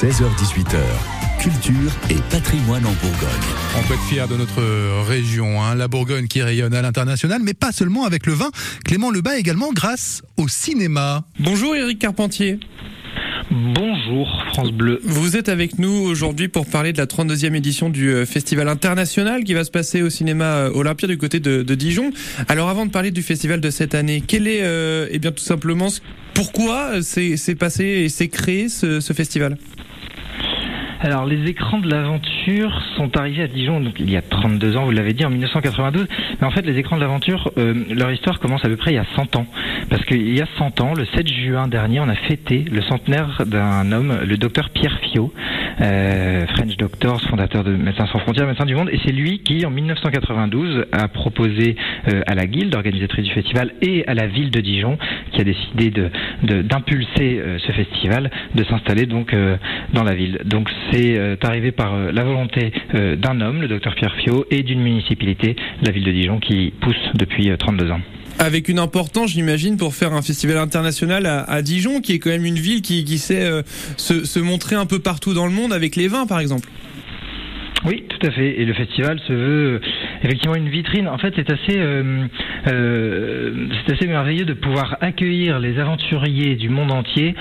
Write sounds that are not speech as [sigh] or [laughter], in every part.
16h18h, culture et patrimoine en Bourgogne. On peut être fier de notre région, hein, la Bourgogne qui rayonne à l'international, mais pas seulement avec le vin. Clément Lebas également grâce au cinéma. Bonjour Eric Carpentier. Bonjour France Bleu. Vous êtes avec nous aujourd'hui pour parler de la 32e édition du euh, Festival international qui va se passer au cinéma euh, Olympia du côté de, de Dijon. Alors avant de parler du festival de cette année, quel est euh, eh bien tout simplement pourquoi c'est passé et s'est créé ce, ce festival? Alors, les écrans de l'aventure sont arrivés à Dijon il y a 32 ans, vous l'avez dit, en 1992. Mais en fait, les écrans de l'aventure, euh, leur histoire commence à peu près il y a 100 ans. Parce qu'il y a 100 ans, le 7 juin dernier, on a fêté le centenaire d'un homme, le docteur Pierre Fiot, euh, French Doctors, fondateur de Médecins sans frontières, Médecins du monde. Et c'est lui qui, en 1992, a proposé euh, à la Guilde, organisatrice du festival, et à la ville de Dijon, qui a décidé d'impulser de, ce festival, de s'installer donc dans la ville. Donc c'est euh, arrivé par euh, la volonté euh, d'un homme, le docteur Pierre Fiot, et d'une municipalité, la ville de Dijon, qui pousse depuis 32 ans avec une importance, j'imagine, pour faire un festival international à, Dijon, qui est quand même une ville qui, sait se, montrer un peu partout dans le monde avec les vins, par exemple. Oui, tout à fait. Et le festival se veut effectivement une vitrine. En fait, c'est assez, c'est assez merveilleux de pouvoir accueillir les aventuriers du monde entier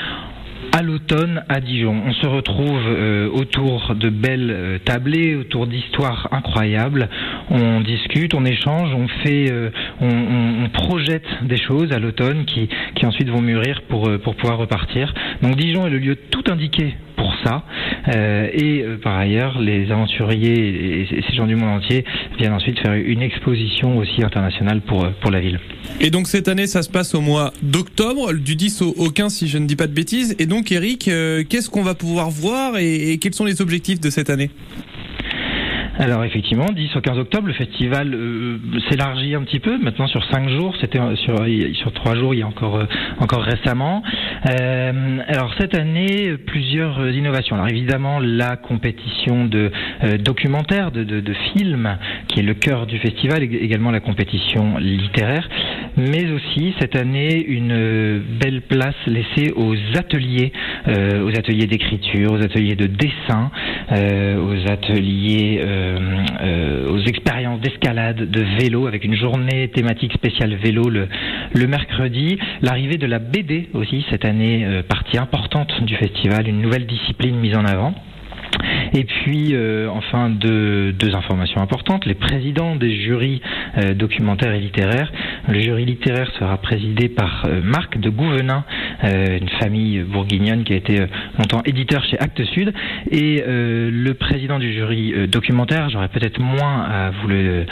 à l'automne à Dijon. On se retrouve euh, autour de belles euh, tablées, autour d'histoires incroyables. On discute, on échange, on fait, euh, on, projette des choses à l'automne qui, qui ensuite vont mûrir pour, pour pouvoir repartir. Donc Dijon est le lieu tout indiqué pour ça. et par ailleurs, les aventuriers et, ces gens du monde entier viennent ensuite faire une exposition aussi internationale pour, pour la ville. Et donc cette année, ça se passe au mois d'octobre, du 10 au 15 si je ne dis pas de bêtises. Et donc Eric, euh, qu'est-ce qu'on va pouvoir voir et, quels sont les objectifs de cette année? Alors effectivement, 10 au 15 octobre, le festival euh, s'élargit un petit peu. Maintenant sur 5 jours, c'était sur sur 3 jours il y a encore euh, encore récemment. alors cette année, plusieurs innovations. Alors évidemment la compétition de documentaires, de, de, de, films, qui est le cœur du festival, également la compétition littéraire mais aussi cette année une belle place laissée aux ateliers, euh, aux ateliers d'écriture, aux ateliers de dessin, euh, aux ateliers, euh, aux expériences d'escalade, de vélo, avec une journée thématique spéciale vélo le, mercredi. L'arrivée de la BD aussi cette année, partie importante du festival, une nouvelle discipline mise en avant. Et puis, euh, enfin, deux, deux, informations importantes. Les présidents des jurys euh, documentaires et littéraires. Le jury littéraire sera présidé par euh, Marc de Gouvenin, une famille bourguignonne qui a été longtemps éditeur chez Actes Sud. Et le président du jury documentaire, j'aurais peut-être moins à vous le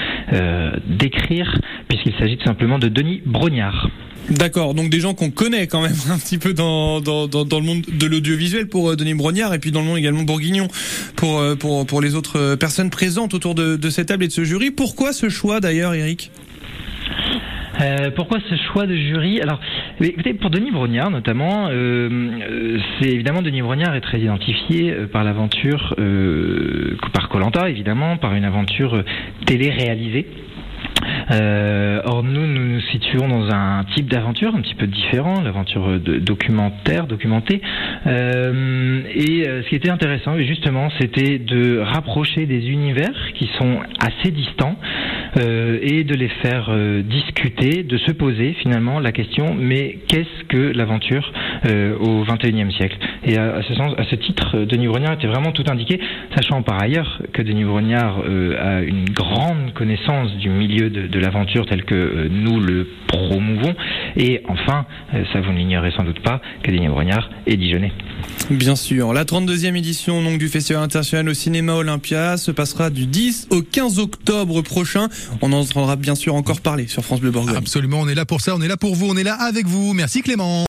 décrire, puisqu'il s'agit tout simplement de Denis Brognard. D'accord, donc des gens qu'on connaît quand même [laughs] un petit peu dans, dans, dans, le monde de l'audiovisuel pour euh, Denis Brognard et puis dans le monde également bourguignon pour, euh, pour, pour les autres euh, personnes présentes autour de, de cette table et de ce jury. Pourquoi ce choix d'ailleurs, Eric? Pourquoi ce choix de jury? Alors, écoutez, pour Denis Brognard notamment, c'est évidemment Denis Brognard est très identifié par l'aventure, par Colanta évidemment, par une aventure télé-réalisée. Euh, or nous, nous nous situons dans un type d'aventure un petit peu différent, l'aventure documentaire, documentée. Euh, et euh, ce qui était intéressant, justement, c'était de rapprocher des univers qui sont assez distants euh, et de les faire euh, discuter, de se poser finalement la question mais qu'est-ce que l'aventure au XXIe siècle? Et à, ce sens, à ce titre, Denis Brognard était vraiment tout indiqué, sachant par ailleurs que Denis Brognard a une grande connaissance du milieu de l'aventure tel que nous le promouvons. Et enfin, ça vous ne l'ignorez sans doute pas, que Denis Brognard est dijonnais. Bien sûr, la 32e édition donc, du Festival international au cinéma Olympia se passera du 10 au 15 octobre prochain. On en entendra bien sûr encore parler sur France Bleu Bourgogne. Absolument, on est là pour ça, on est là pour vous, on est là avec vous. Merci Clément.